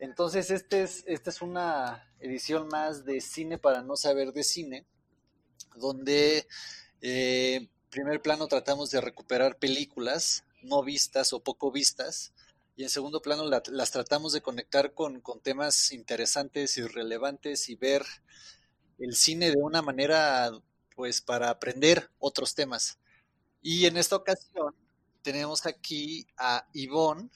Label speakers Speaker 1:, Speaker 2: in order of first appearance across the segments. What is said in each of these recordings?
Speaker 1: Entonces, este es, esta es una edición más de Cine para no saber de cine, donde eh, en primer plano tratamos de recuperar películas no vistas o poco vistas, y en segundo plano las tratamos de conectar con, con temas interesantes y relevantes y ver el cine de una manera, pues, para aprender otros temas. Y en esta ocasión tenemos aquí a Ivonne,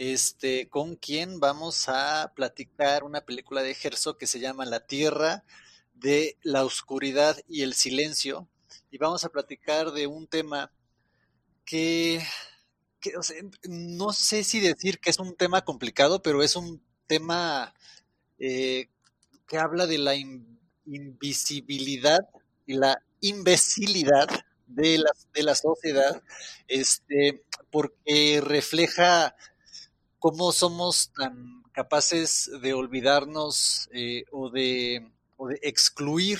Speaker 1: este, con quien vamos a platicar una película de Herzog que se llama La Tierra de la Oscuridad y el Silencio. Y vamos a platicar de un tema que, no sé si decir que es un tema complicado, pero es un tema eh, que habla de la invisibilidad y la imbecilidad de la, de la sociedad, este, porque refleja cómo somos tan capaces de olvidarnos eh, o, de, o, de, excluir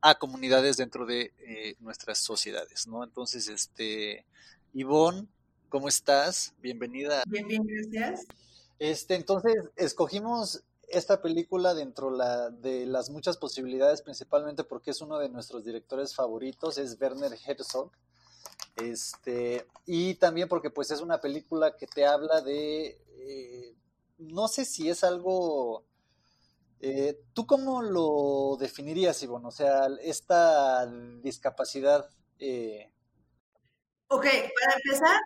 Speaker 1: a comunidades dentro de eh, nuestras sociedades, ¿no? Entonces, este, Ivonne, ¿cómo estás? Bienvenida.
Speaker 2: Bien, bien, gracias.
Speaker 1: Este, entonces, escogimos esta película dentro la, de las muchas posibilidades, principalmente porque es uno de nuestros directores favoritos, es Werner Herzog. Este, y también porque pues es una película que te habla de, eh, no sé si es algo, eh, ¿tú cómo lo definirías, Ivonne? O sea, esta discapacidad. Eh...
Speaker 2: Ok, para empezar,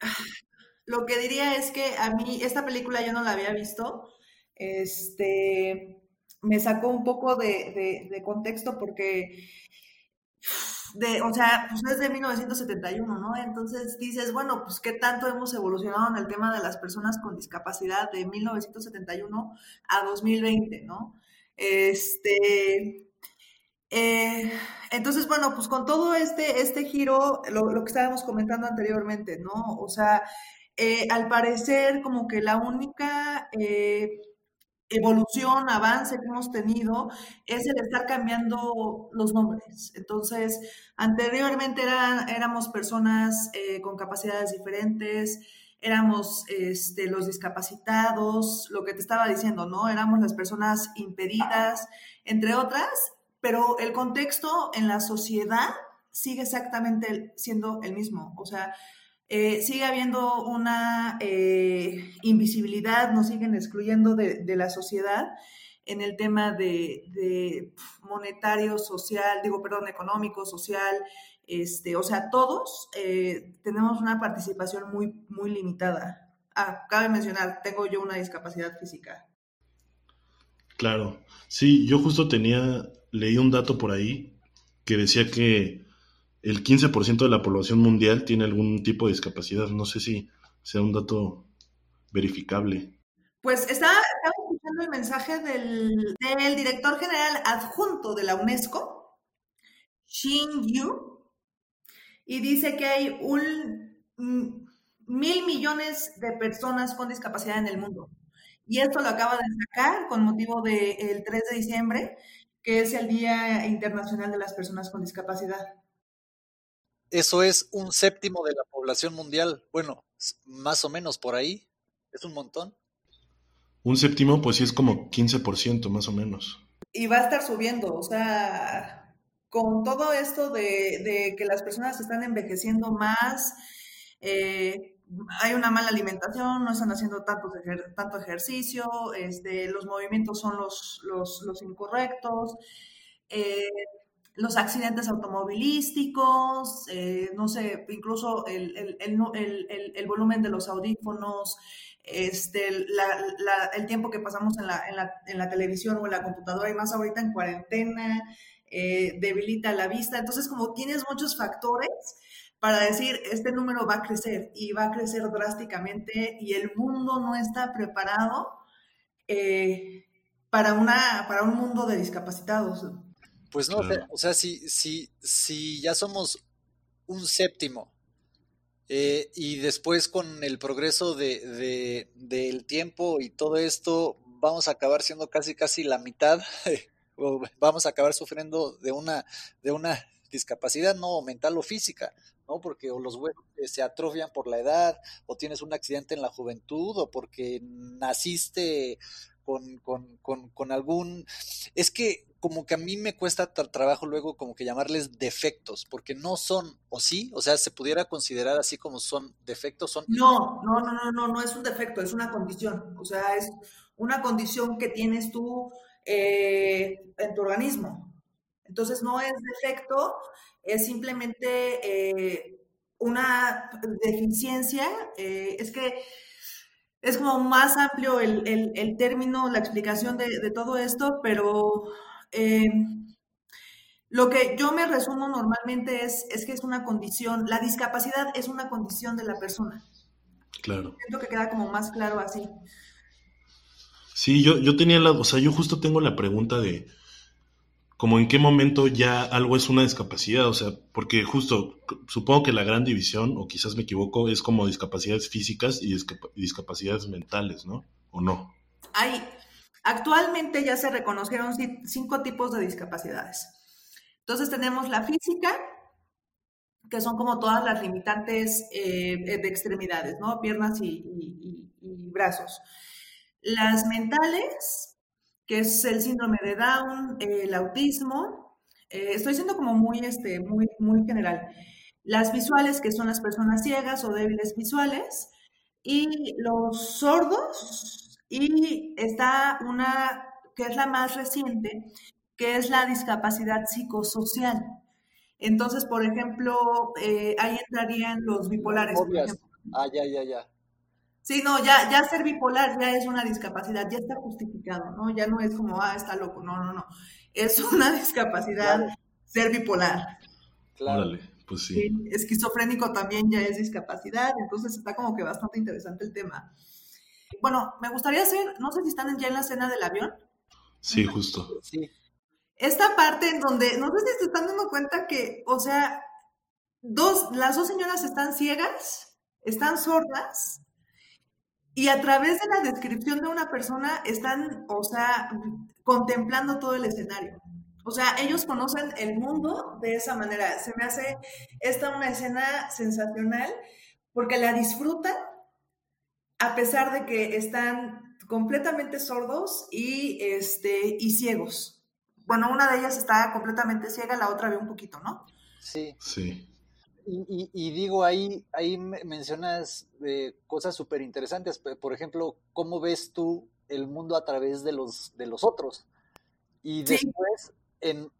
Speaker 2: lo que diría es que a mí esta película yo no la había visto este, me sacó un poco de, contexto porque, de, o sea, pues es de 1971, ¿no? Entonces dices, bueno, pues qué tanto hemos evolucionado en el tema de las personas con discapacidad de 1971 a 2020, ¿no? Este, eh, entonces, bueno, pues con todo este, este giro, lo, que estábamos comentando anteriormente, ¿no? O sea, eh, al parecer como que la única... Eh, evolución, avance que hemos tenido es el estar cambiando los nombres. Entonces, anteriormente éramos personas eh, con capacidades diferentes, éramos este, los discapacitados, lo que te estaba diciendo, ¿no? Éramos las personas impedidas, entre otras, pero el contexto en la sociedad sigue exactamente siendo el mismo. O sea, eh, sigue habiendo una eh, invisibilidad, nos siguen excluyendo de, la sociedad en el tema de, monetario, social, digo, perdón, económico, social, este, o sea, todos eh, tenemos una participación muy, muy limitada. Ah, cabe mencionar, tengo yo una discapacidad física.
Speaker 3: Claro, sí, yo justo tenía, leí un dato por ahí que decía que el 15% de la población mundial tiene algún tipo de discapacidad. No sé si sea un dato verificable.
Speaker 2: Pues estaba, escuchando el mensaje del, director general adjunto de la UNESCO, Xin Yu, y dice que hay un mm, mil millones de personas con discapacidad en el mundo. Y esto lo acaba de sacar con motivo del 3 de diciembre, que es el Día Internacional de las Personas con Discapacidad
Speaker 1: eso es un séptimo de la población mundial. Bueno, más o menos por ahí. Es un montón.
Speaker 3: Un séptimo, pues sí es como 15% más o menos.
Speaker 2: Y va a estar subiendo, o sea, con todo esto de, que las personas están envejeciendo más, eh, hay una mala alimentación, no están haciendo tanto, tanto ejercicio, este, los movimientos son los, los, los incorrectos. Eh, los accidentes automovilísticos, eh, no sé, incluso el, el, el, el, volumen de los audífonos, este, el tiempo que pasamos en la, en, la, en la, televisión o en la computadora y más ahorita en cuarentena, eh, debilita la vista. Entonces, como tienes muchos factores para decir, este número va a crecer y va a crecer drásticamente y el mundo no está preparado eh, para, una, para un mundo de discapacitados.
Speaker 1: Pues no, o sea, si, si, si ya somos un séptimo eh, y después con el progreso de, del tiempo y todo esto, vamos a acabar siendo casi casi la mitad, o vamos a acabar sufriendo de una, de una discapacidad no mental o física, ¿no? Porque o los huesos se atrofian por la edad, o tienes un accidente en la juventud, o porque naciste con, con, con, con algún... Es que como que a mí me cuesta trabajo luego como que llamarles defectos, porque no son, o sí, o sea, se pudiera considerar así como son defectos, son...
Speaker 2: No, no, no, no, no, no es un defecto, es una condición, o sea, es una condición que tienes tú eh, en tu organismo. Entonces no es defecto, es simplemente eh, una deficiencia, eh, es que es como más amplio el, término, la explicación de, de todo esto, pero eh, lo que yo me resumo normalmente es, es que es una condición, la discapacidad es una condición de la persona.
Speaker 3: Claro.
Speaker 2: Siento que queda como más claro así.
Speaker 3: Sí, yo, yo tenía la, o sea, yo justo tengo la pregunta de, como en qué momento ya algo es una discapacidad, o sea, porque justo supongo que la gran división, o quizás me equivoco, es como discapacidades físicas y discapacidades mentales, ¿no? ¿O no?
Speaker 2: Hay, Actualmente ya se reconocieron cinco tipos de discapacidades. Entonces tenemos la física, que son como todas las limitantes eh, de extremidades, ¿no? Piernas y, brazos. Las mentales, que es el síndrome de Down, el autismo. Eh, estoy siendo como muy, este, muy, muy general. Las visuales, que son las personas ciegas o débiles visuales. Y los sordos, y está una que es la más reciente, que es la discapacidad psicosocial. Entonces, por ejemplo, eh, ahí entrarían los bipolares.
Speaker 1: Ah, ya, ya, ya.
Speaker 2: Sí, no, ya, ya ser bipolar ya es una discapacidad, ya está justificado, ¿no? Ya no es como, ah, está loco, no, no, no. Es una discapacidad ser bipolar.
Speaker 3: Claro. pues sí.
Speaker 2: Esquizofrénico también ya es discapacidad, entonces está como que bastante interesante el tema. Bueno, me gustaría hacer, no sé si están ya en la escena del avión.
Speaker 3: Sí, justo.
Speaker 1: Sí.
Speaker 2: Esta parte en donde, no sé si se están dando cuenta que, o sea, dos, las dos señoras están ciegas, están sordas, y a través de la descripción de una persona están, o sea, contemplando todo el escenario. O sea, ellos conocen el mundo de esa manera. Se me hace esta una escena sensacional porque la disfrutan a pesar de que están completamente sordos y, este, y ciegos. Bueno, una de ellas está completamente ciega, la otra ve un poquito, ¿no?
Speaker 1: Sí.
Speaker 3: Sí.
Speaker 1: Y, digo, ahí, ahí mencionas eh, cosas súper interesantes. Por ejemplo, ¿cómo ves tú el mundo a través de los, de los otros? Y después, en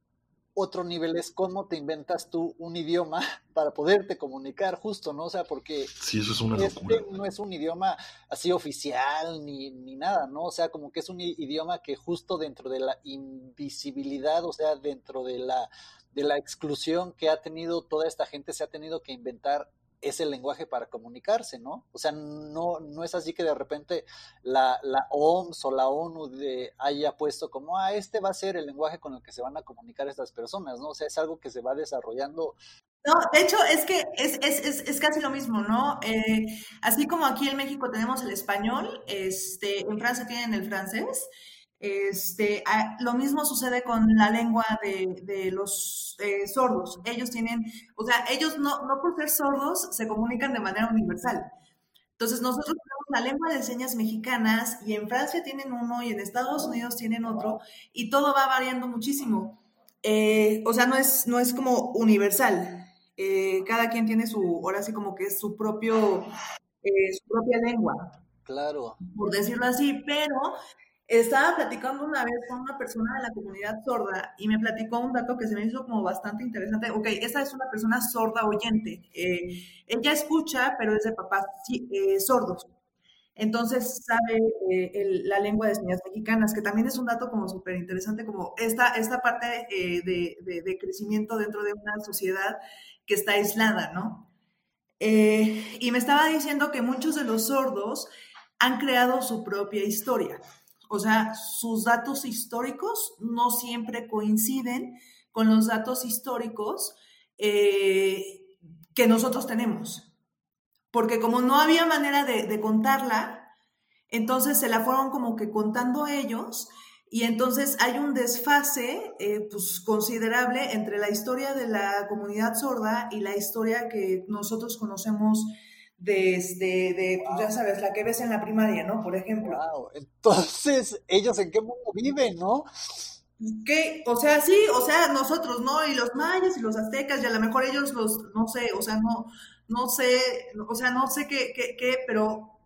Speaker 1: otro nivel es cómo te inventas tú un idioma para poderte comunicar justo, ¿no? O sea, porque
Speaker 3: sí, eso es una
Speaker 1: este no es un idioma así oficial ni, ni nada, ¿no? O sea, como que es un idioma que justo dentro de la invisibilidad, o sea, dentro de la, de la exclusión que ha tenido toda esta gente, se ha tenido que inventar es el lenguaje para comunicarse, ¿no? O sea, no, no es así que de repente la, la OMS o la ONU haya puesto como, ah, este va a ser el lenguaje con el que se van a comunicar estas personas, ¿no? O sea, es algo que se va desarrollando.
Speaker 2: No, de hecho, es que es, es, es, es casi lo mismo, ¿no? Eh, así como aquí en México tenemos el español, este, en Francia tienen el francés, este, lo mismo sucede con la lengua de, los eh, sordos. Ellos tienen, o sea, ellos no, no por ser sordos se comunican de manera universal. Entonces nosotros tenemos la lengua de señas mexicanas y en Francia tienen uno y en Estados Unidos tienen otro y todo va variando muchísimo. Eh, o sea, no es, no es como universal. Eh, cada quien tiene su, ahora sí como que es su propio, su propia lengua.
Speaker 1: Claro.
Speaker 2: Por decirlo así, pero estaba platicando una vez con una persona de la comunidad sorda y me platicó un dato que se me hizo como bastante interesante. Ok, esta es una persona sorda oyente. Eh, ella escucha, pero es de papás eh, sordos. Entonces sabe eh, la lengua de señas mexicanas, que también es un dato como súper interesante, como esta, esta parte de, de, crecimiento dentro de una sociedad que está aislada, ¿no? y me estaba diciendo que muchos de los sordos han creado su propia historia. O sea, sus datos históricos no siempre coinciden con los datos históricos eh, que nosotros tenemos. Porque como no había manera de, contarla, entonces se la fueron como que contando ellos Y entonces hay un desfase eh, pues, considerable entre la historia de la comunidad sorda y la historia que nosotros conocemos desde, de, pues, ya sabes, la que ves en la primaria, ¿no? Por ejemplo.
Speaker 1: Entonces, ¿ellos en qué mundo viven, no?
Speaker 2: ¿Qué? O sea, sí, o sea, nosotros, ¿no? Y los mayas y los aztecas, y a lo mejor ellos los, no sé, o sea, no, no sé, o sea, no sé qué, qué, qué pero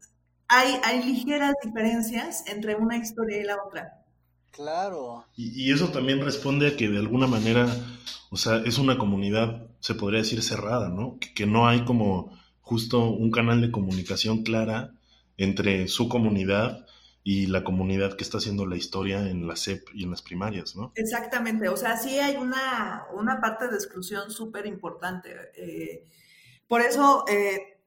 Speaker 2: hay, hay ligeras diferencias entre una historia y la otra.
Speaker 1: Claro.
Speaker 3: Y, eso también responde a que de alguna manera, o sea, es una comunidad, se podría decir, cerrada, ¿no? Que, no hay como justo un canal de comunicación clara entre su comunidad y la comunidad que está haciendo la historia en la SEP y en las primarias, ¿no?
Speaker 2: Exactamente, o sea, sí hay una, una parte de exclusión súper importante. Eh, por eso, eh,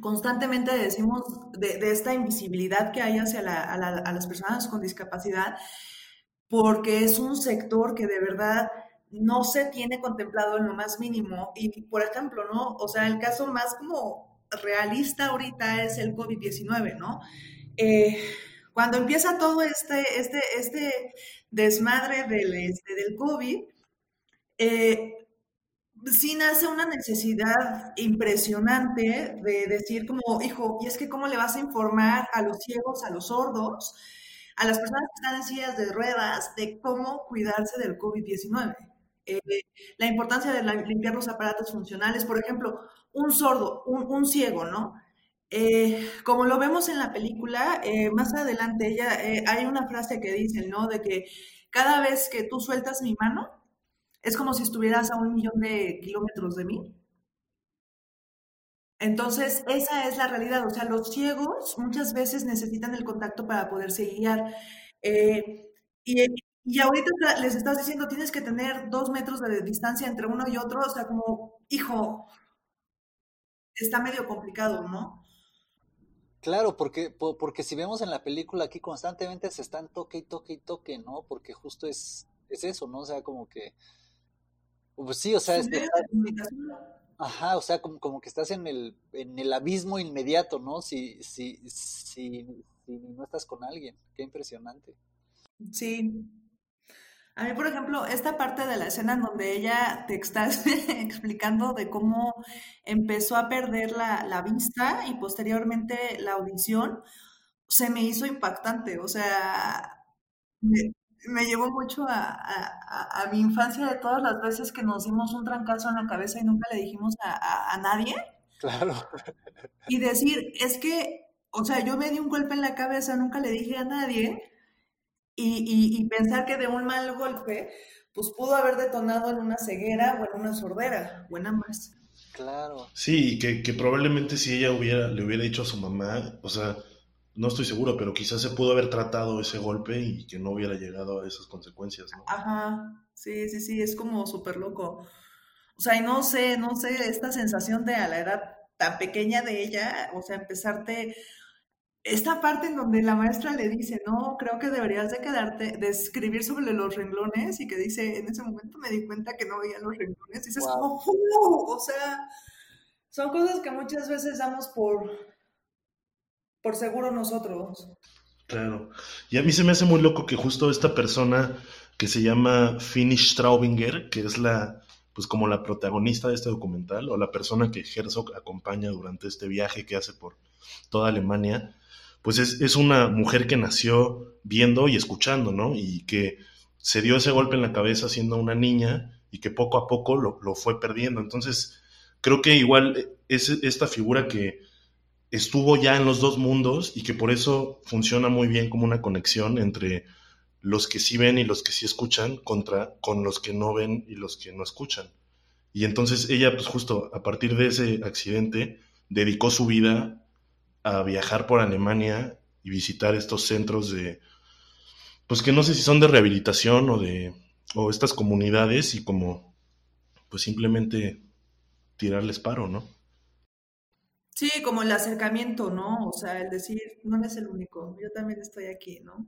Speaker 2: constantemente decimos de, esta invisibilidad que hay hacia las personas con discapacidad, porque es un sector que de verdad no se tiene contemplado en lo más mínimo. Y, por ejemplo, ¿no? O sea, el caso más como realista ahorita es el COVID-19, ¿no? Eh, cuando empieza todo este, este, este desmadre del, este, del COVID, eh, sí nace una necesidad impresionante de decir como, hijo, y es que cómo le vas a informar a los ciegos, a los sordos, a las personas que están en sillas de ruedas, de cómo cuidarse del COVID-19. Eh, la importancia de limpiar los aparatos funcionales, por ejemplo, un sordo, un, ciego, ¿no? Eh, como lo vemos en la película, eh, más adelante ella, hay una frase que dice, ¿no? De que cada vez que tú sueltas mi mano, es como si estuvieras a un millón de kilómetros de mí. Entonces, esa es la realidad. O sea, los ciegos muchas veces necesitan el contacto para poderse guiar. Eh, y, y, ahorita les estás diciendo, tienes que tener dos metros de distancia entre uno y otro. O sea, como, hijo, está medio complicado, ¿no?
Speaker 1: Claro, porque, porque si vemos en la película aquí constantemente se están toque y toque y toque, ¿no? Porque justo es, es eso, ¿no? O sea, como que pues sí, o sea, es ajá, o sea, como, como que estás en el, en el abismo inmediato, ¿no? Si, si, si, si no estás con alguien, qué impresionante.
Speaker 2: Sí. A mí, por ejemplo, esta parte de la escena en donde ella te está explicando de cómo empezó a perder la, la vista y posteriormente la audición, se me hizo impactante. O sea, me llevó mucho a, mi infancia de todas las veces que nos dimos un trancazo en la cabeza y nunca le dijimos a, nadie.
Speaker 1: Claro.
Speaker 2: Y decir, es que, o sea, yo me di un golpe en la cabeza, nunca le dije a nadie, y, pensar que de un mal golpe, pues pudo haber detonado en una ceguera o en una sordera, buena más.
Speaker 1: Claro.
Speaker 3: Sí, que, que probablemente si ella hubiera, le hubiera dicho a su mamá, o sea, no estoy seguro, pero quizás se pudo haber tratado ese golpe y que no hubiera llegado a esas consecuencias, ¿no?
Speaker 2: Ajá, sí, sí, sí, es como súper loco. O sea, y no sé, no sé, esta sensación de a la edad tan pequeña de ella, o sea, empezarte, esta parte en donde la maestra le dice, no, creo que deberías de quedarte, de escribir sobre los renglones y que dice, en ese momento me di cuenta que no veía los renglones, y dices como, o sea, son cosas que muchas veces damos por por seguro nosotros.
Speaker 3: Claro. Y a mí se me hace muy loco que justo esta persona que se llama Finish Straubinger, que es la, pues como la protagonista de este documental, o la persona que Herzog acompaña durante este viaje que hace por toda Alemania, pues es, es una mujer que nació viendo y escuchando, ¿no? Y que se dio ese golpe en la cabeza siendo una niña y que poco a poco lo, lo fue perdiendo. Entonces, creo que igual es esta figura que estuvo ya en los dos mundos y que por eso funciona muy bien como una conexión entre los que sí ven y los que sí escuchan contra con los que no ven y los que no escuchan. Y entonces ella, pues justo a partir de ese accidente, dedicó su vida a viajar por Alemania y visitar estos centros de, pues que no sé si son de rehabilitación o de, o estas comunidades y como, pues simplemente tirarles paro, ¿no?
Speaker 2: Sí, como el acercamiento, ¿no? O sea, el decir, no eres el único, yo también estoy aquí, ¿no?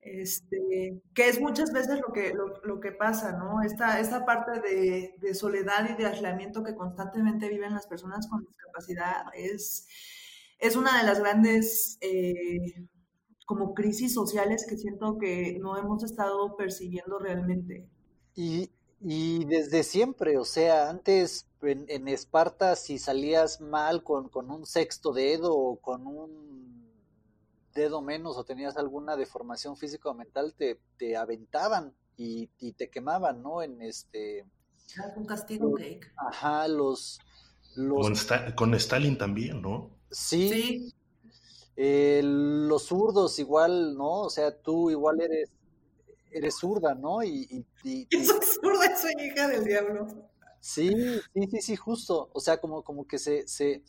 Speaker 2: Este, que es muchas veces lo que, lo, que pasa, ¿no? Esta, esta parte de, soledad y de aislamiento que constantemente viven las personas con discapacidad es, es una de las grandes, eh, como crisis sociales que siento que no hemos estado percibiendo realmente.
Speaker 1: Y, y desde siempre, o sea, antes en, en Esparta si salías mal con, con, un sexto dedo o con un dedo menos o tenías alguna deformación física o mental, te, te aventaban y, y, te quemaban, ¿no? En este...
Speaker 2: Un castigo cake.
Speaker 1: Ajá, los... los...
Speaker 3: Con, Sta con Stalin también, ¿no?
Speaker 1: Sí. sí. Eh, los zurdos igual, ¿no? O sea, tú igual eres eres zurda, ¿no? Y, y, y,
Speaker 2: y... soy zurda, soy hija del diablo.
Speaker 1: Sí, sí, sí, sí, justo. O sea, como, como que se, se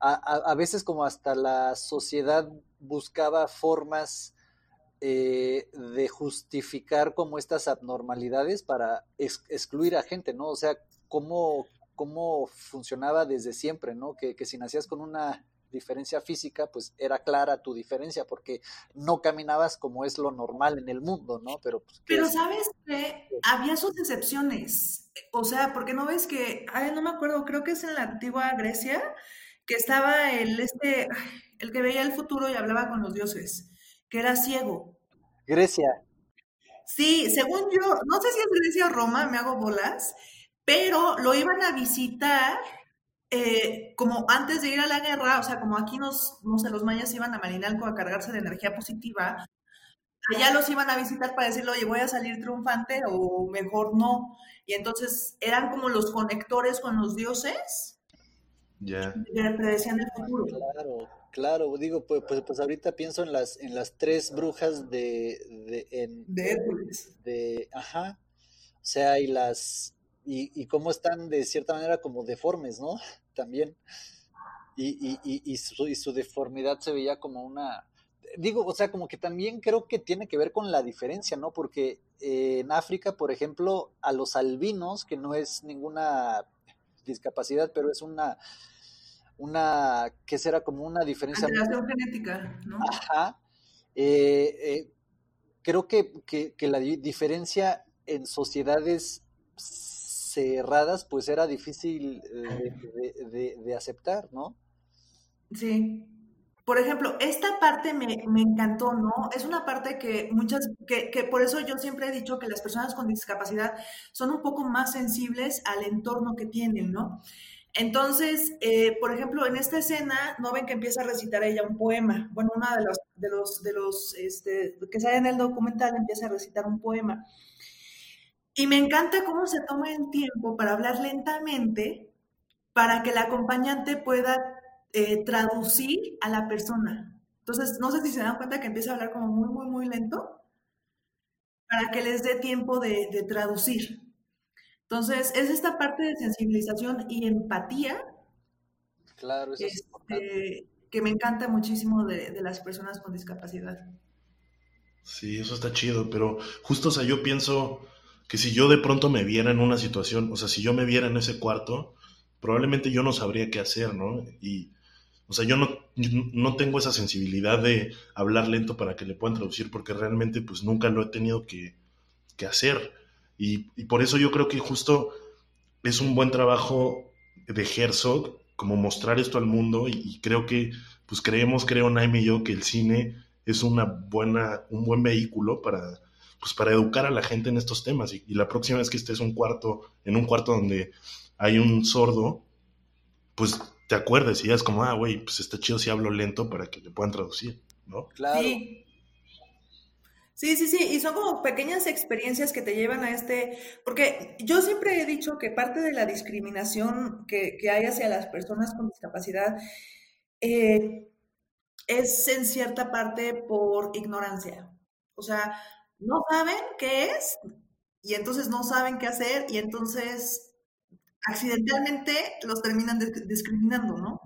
Speaker 1: a, a, a veces como hasta la sociedad buscaba formas eh, de justificar como estas abnormalidades para ex, excluir a gente, ¿no? O sea, cómo, cómo funcionaba desde siempre, ¿no? Que, que si nacías con una diferencia física, pues era clara tu diferencia porque no caminabas como es lo normal en el mundo, ¿no? Pero, pues,
Speaker 2: Pero sabes que había sus excepciones, o sea, porque no ves que, ay, no me acuerdo, creo que es en la antigua Grecia, que estaba el, este, el que veía el futuro y hablaba con los dioses, que era ciego.
Speaker 1: Grecia.
Speaker 2: Sí, según yo, no sé si es Grecia o Roma, me hago bolas, pero lo iban a visitar eh, como antes de ir a la guerra, o sea, como aquí nos, no sé, los mayas iban a Marinalco a cargarse de energía positiva, allá los iban a visitar para decirle, oye, voy a salir triunfante o mejor no. Y entonces eran como los conectores con los dioses
Speaker 3: yeah.
Speaker 2: que predecían el futuro.
Speaker 1: Claro, claro, digo, pues, pues, pues, ahorita pienso en las, en las tres brujas de... De, en,
Speaker 2: de Hércules.
Speaker 1: De, ajá. O sea, y las, y, y, cómo están de cierta manera como deformes, ¿no? También. Y, y, y, su, y, su, deformidad se veía como una... Digo, o sea, como que también creo que tiene que ver con la diferencia, ¿no? Porque eh, en África, por ejemplo, a los albinos, que no es ninguna discapacidad, pero es una, una, ¿qué será? Como una diferencia...
Speaker 2: Alteración genética, ¿no?
Speaker 1: Ajá. Eh, eh, creo que, que, que la diferencia en sociedades cerradas, pues era difícil de, de, aceptar, ¿no?
Speaker 2: Sí. Por ejemplo, esta parte me, me, encantó, ¿no? Es una parte que muchas, que, que por eso yo siempre he dicho que las personas con discapacidad son un poco más sensibles al entorno que tienen, ¿no? Entonces, eh, por ejemplo, en esta escena, ¿no ven que empieza a recitar ella un poema? Bueno, una de los, de los, de los, este, que sale en el documental empieza a recitar un poema. Y me encanta cómo se toma el tiempo para hablar lentamente para que el acompañante pueda eh, traducir a la persona. Entonces, no sé si se dan cuenta que empieza a hablar como muy, muy, muy lento para que les dé tiempo de, de traducir. Entonces, es esta parte de sensibilización y empatía
Speaker 1: claro, eso es
Speaker 2: este, que me encanta muchísimo de, de las personas con discapacidad.
Speaker 3: Sí, eso está chido, pero justo, o sea, yo pienso que si yo de pronto me viera en una situación, o sea, si yo me viera en ese cuarto, probablemente yo no sabría qué hacer, ¿no? Y, o sea, yo no, no tengo esa sensibilidad de hablar lento para que le puedan traducir, porque realmente pues nunca lo he tenido que, que hacer. Y, y, por eso yo creo que justo es un buen trabajo de Herzog, como mostrar esto al mundo, y, creo que, pues creemos, creo Naime y yo, que el cine es una buena, un buen vehículo para pues para educar a la gente en estos temas. Y, y, la próxima vez que estés un cuarto, en un cuarto donde hay un sordo, pues te acuerdes y ya es como, ah, güey, pues está chido si hablo lento para que le puedan traducir, ¿no?
Speaker 1: Claro.
Speaker 2: Sí. Sí, sí, sí, y son como pequeñas experiencias que te llevan a este, porque yo siempre he dicho que parte de la discriminación que, que hay hacia las personas con discapacidad eh, es en cierta parte por ignorancia. O sea, no saben qué es y entonces no saben qué hacer y entonces accidentalmente los terminan discriminando, ¿no?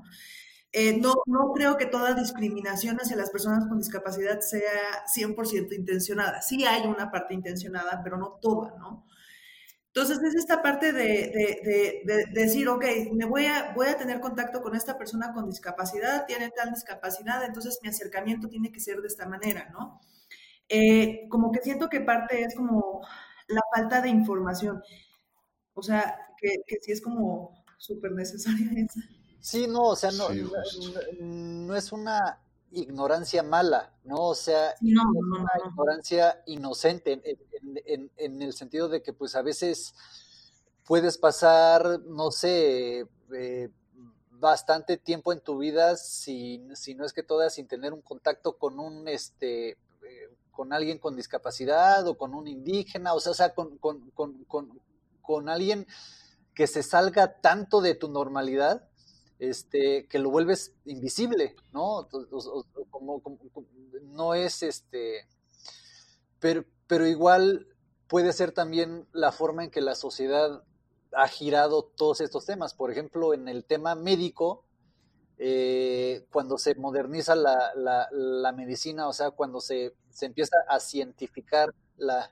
Speaker 2: Eh, no, no creo que toda discriminación hacia las personas con discapacidad sea 100% intencionada. Sí hay una parte intencionada, pero no toda, ¿no? Entonces es esta parte de, de, de, de, decir, ok, me voy a, voy a tener contacto con esta persona con discapacidad, tiene tal discapacidad, entonces mi acercamiento tiene que ser de esta manera, ¿no? Eh, como que siento que parte es como la falta de información. O sea, que, que sí es como súper necesaria esa.
Speaker 1: Sí, no, o sea, no, sí, no, es una ignorancia mala, ¿no? O sea, una ignorancia inocente en, el sentido de que pues a veces puedes pasar, no sé, eh, bastante tiempo en tu vida, si, si no es que toda, sin tener un contacto con un, este, eh, con alguien con discapacidad o con un indígena, o sea, o sea con, con, con, con, alguien que se salga tanto de tu normalidad, este, que lo vuelves invisible, ¿no? como, no es este, pero, pero igual puede ser también la forma en que la sociedad ha girado todos estos temas. Por ejemplo, en el tema médico, eh, cuando se moderniza la, la, medicina, o sea, cuando se, se empieza a cientificar la,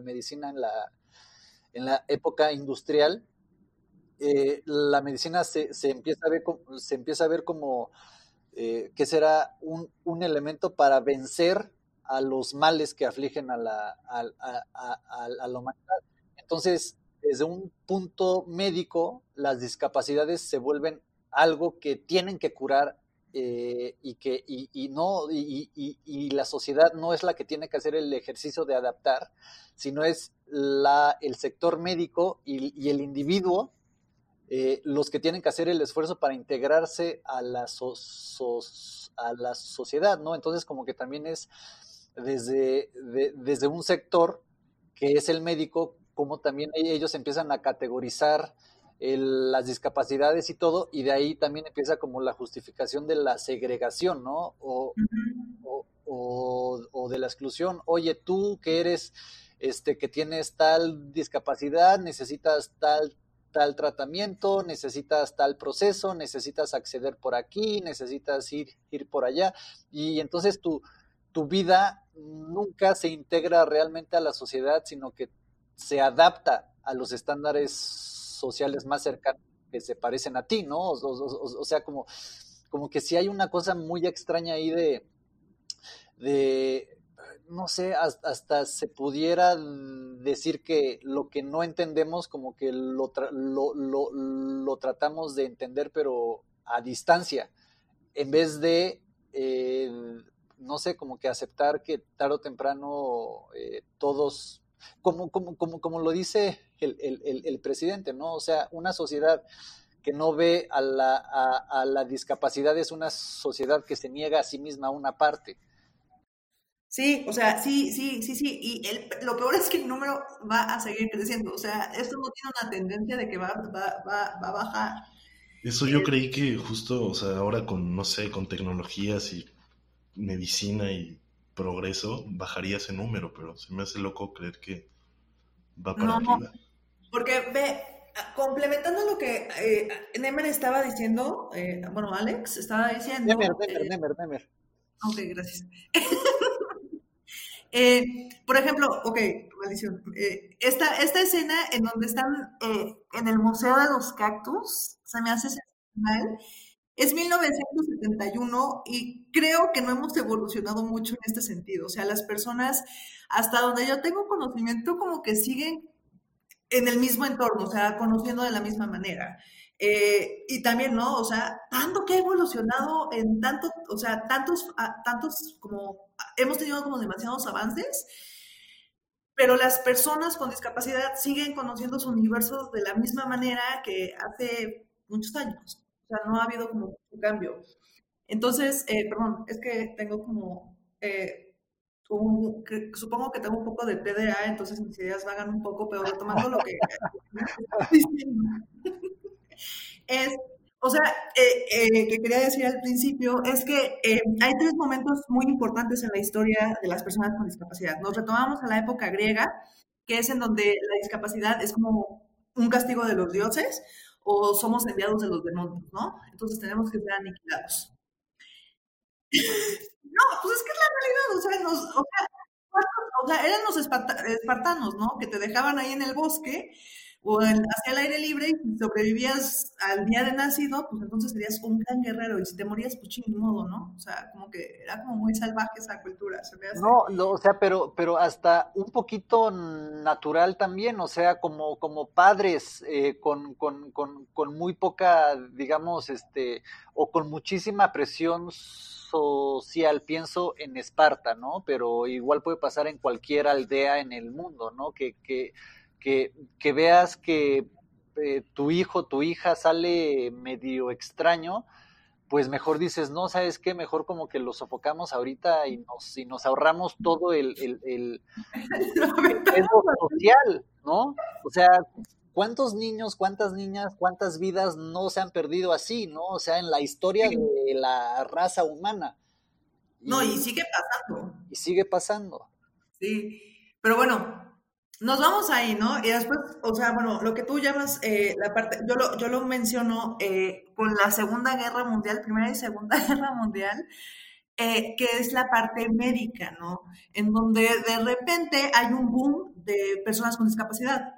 Speaker 1: medicina en la, en la época industrial, eh, la medicina se, se, empieza a ver, se empieza a ver como eh, que será un, un, elemento para vencer a los males que afligen a la, a, a, a la humanidad. Entonces, desde un punto médico, las discapacidades se vuelven algo que tienen que curar eh, y que y, no y, y, la sociedad no es la que tiene que hacer el ejercicio de adaptar, sino es la, el sector médico y, el individuo eh, los que tienen que hacer el esfuerzo para integrarse a la, a la sociedad, ¿no? Entonces como que también es desde, desde un sector que es el médico como también ellos empiezan a categorizar las discapacidades y todo, y de ahí también empieza como la justificación de la segregación, ¿no? O, de la exclusión. Oye, tú que eres, este, que tienes tal discapacidad, necesitas tal tal tratamiento, necesitas tal proceso, necesitas acceder por aquí, necesitas ir, ir por allá, y entonces tu, tu vida nunca se integra realmente a la sociedad, sino que se adapta a los estándares sociales más cercanos que se parecen a ti, ¿no? O, sea, como, como que si hay una cosa muy extraña ahí de, de no sé, hasta, se pudiera decir que lo que no entendemos, como que lo, lo, lo, tratamos de entender, pero a distancia, en vez de, eh, no sé, como que aceptar que tarde o temprano eh, todos como, como, como, como lo dice el, el, el, presidente, ¿no? O sea, una sociedad que no ve a la, a, la discapacidad es una sociedad que se niega a sí misma una parte.
Speaker 2: Sí, o sea, sí, sí, sí, sí. Y el, lo peor es que el número va a seguir creciendo. O sea, esto no tiene una tendencia de que va, va, va, va a bajar.
Speaker 3: Eso yo eh, creí que justo, o sea, ahora con, no sé, con tecnologías y medicina y progreso, bajaría ese número, pero se me hace loco creer que va para arriba.
Speaker 2: Porque ve, complementando lo que eh, Nemer estaba diciendo, eh, bueno, Alex estaba diciendo.
Speaker 1: Nemer, Nemer, Nemer, Nemer.
Speaker 2: Ok, gracias. eh, por ejemplo, ok, maldición. Eh, esta, esta escena en donde están eh, en el Museo de los Cactus, se me hace sensacional es 1971 y creo que no hemos evolucionado mucho en este sentido. O sea, las personas, hasta donde yo tengo conocimiento, como que siguen en el mismo entorno, o sea, conociendo de la misma manera. Eh, y también, ¿no? O sea, tanto que ha evolucionado en tanto, o sea, tantos, tantos como, hemos tenido como demasiados avances, pero las personas con discapacidad siguen conociendo su universo de la misma manera que hace muchos años. Sea, no ha habido como un cambio. Entonces, eh, perdón, es que tengo como, eh, supongo que tengo un poco de PDA, entonces mis ideas vagan un poco, pero retomando lo que es, o sea, eh, que quería decir al principio es que hay tres momentos muy importantes en la historia de las personas con discapacidad. Nos retomamos a la época griega, que es en donde la discapacidad es como un castigo de los dioses, o somos enviados de los demonios, ¿no? Entonces tenemos que ser aniquilados. no, pues es que es la realidad, o sea, o sea, o sea eran los espartanos, ¿no? Que te dejaban ahí en el bosque o hacia el aire libre y sobrevivías al día de nacido, pues entonces serías un gran guerrero y si te morías, pues ching, modo, ¿no? O sea, como que era como muy salvaje esa cultura. ¿se
Speaker 1: No, no, o sea, pero, pero hasta un poquito natural también, o sea, como, como padres eh, con, con, con, con muy poca, digamos, este, o con muchísima presión social, pienso en Esparta, ¿no? Pero igual puede pasar en cualquier aldea en el mundo, ¿no? Que, que, que, que veas que eh, tu hijo, tu hija sale medio extraño, pues mejor dices, no, ¿sabes qué? Mejor como que lo sofocamos ahorita y nos, y nos ahorramos todo el, el, el, el social, ¿no? O sea, ¿cuántos niños, cuántas niñas, cuántas vidas no se han perdido así, ¿no? O sea, en la historia de la raza humana.
Speaker 2: no, y sigue pasando.
Speaker 1: Y sigue pasando.
Speaker 2: Sí, pero bueno, nos vamos ahí, ¿no? Y después, o sea, bueno, lo que tú llamas eh, la parte, yo lo, yo lo menciono eh, con la Segunda Guerra Mundial, Primera y Segunda Guerra Mundial, eh, que es la parte médica, ¿no? En donde de repente hay un boom de personas con discapacidad.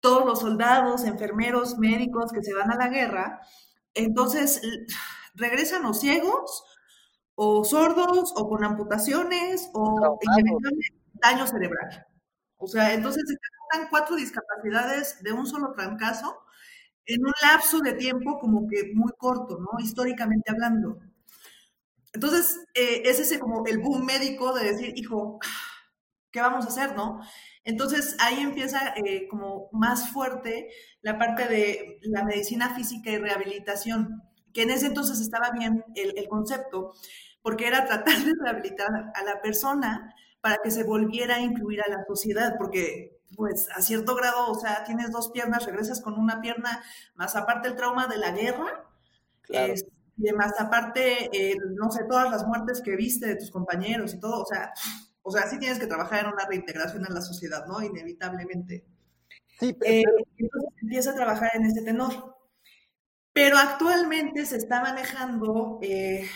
Speaker 2: todos los soldados, enfermeros, médicos que se van a la guerra, entonces regresan o ciegos, o sordos, o con amputaciones, o daño cerebral. O sea, entonces se dan cuatro discapacidades de un solo trancazo en un lapso de tiempo como que muy corto, ¿no? Históricamente hablando. Entonces, eh, es ese como el boom médico de decir, hijo, ¿qué vamos a hacer, no? Entonces ahí empieza eh, como más fuerte la parte de la medicina física y rehabilitación, que en ese entonces estaba bien el, el concepto, porque era tratar de rehabilitar a la persona para que se volviera a incluir a la sociedad, porque pues a cierto grado, o sea, tienes dos piernas, regresas con una pierna, más aparte el trauma de la guerra, y más aparte, eh, no sé, todas las muertes que viste de tus compañeros y todo, o sea, o sea, sí tienes que trabajar en una reintegración en la sociedad, ¿no? Inevitablemente.
Speaker 1: Sí, eh, pero...
Speaker 2: entonces empieza a trabajar en ese tenor. Pero actualmente se está manejando eh,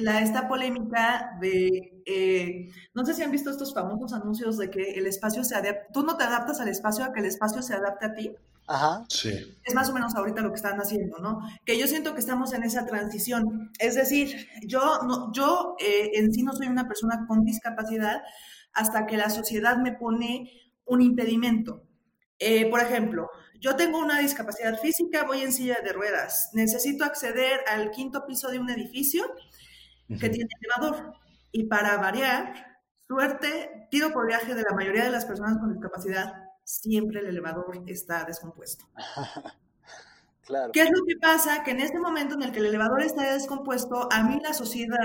Speaker 2: la, esta polémica de, eh, no sé si han visto estos famosos anuncios de que el espacio se adapta, tú no te adaptas al espacio, a que el espacio se adapte a ti.
Speaker 1: Ajá.
Speaker 3: Sí.
Speaker 2: Es más o menos ahorita lo que están haciendo, ¿no? Que yo siento que estamos en esa transición. Es decir, yo, no, yo eh, en sí no soy una persona con discapacidad hasta que la sociedad me pone un impedimento. Eh, por ejemplo, yo tengo una discapacidad física, voy en silla de ruedas, necesito acceder al quinto piso de un edificio que tiene elevador. Y para variar, suerte, tiro por viaje de la mayoría de las personas con discapacidad, siempre el elevador está descompuesto.
Speaker 1: claro.
Speaker 2: ¿Qué es lo que pasa? Que en este momento en el que el elevador está descompuesto, a mí la sociedad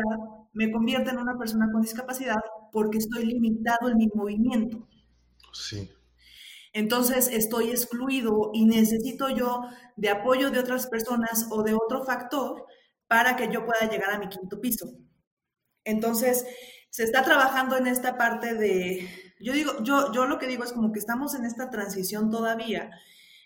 Speaker 2: me convierte en una persona con discapacidad porque estoy limitado en mi movimiento.
Speaker 3: Sí.
Speaker 2: Entonces estoy excluido y necesito yo de apoyo de otras personas o de otro factor para que yo pueda llegar a mi quinto piso. Entonces, se está trabajando en esta parte de, yo digo, yo, yo lo que digo es como que estamos en esta transición todavía,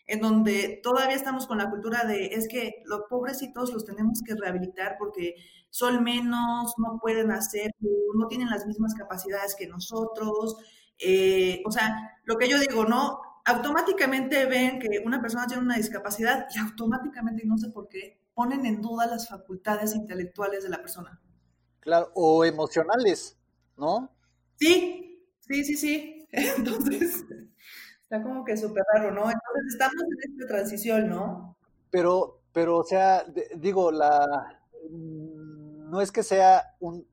Speaker 2: en donde todavía estamos con la cultura de, es que los pobrecitos los tenemos que rehabilitar porque son menos, no pueden hacer, no tienen las mismas capacidades que nosotros. Eh, o sea, lo que yo digo, ¿no? Automáticamente ven que una persona tiene una discapacidad y automáticamente, no sé por qué, ponen en duda las facultades intelectuales de la persona.
Speaker 1: Claro, o emocionales, ¿no?
Speaker 2: Sí, sí, sí, sí. Entonces, está como que súper raro, ¿no? Entonces estamos en esta transición, ¿no?
Speaker 1: Pero, pero, o sea, digo, la no es que sea un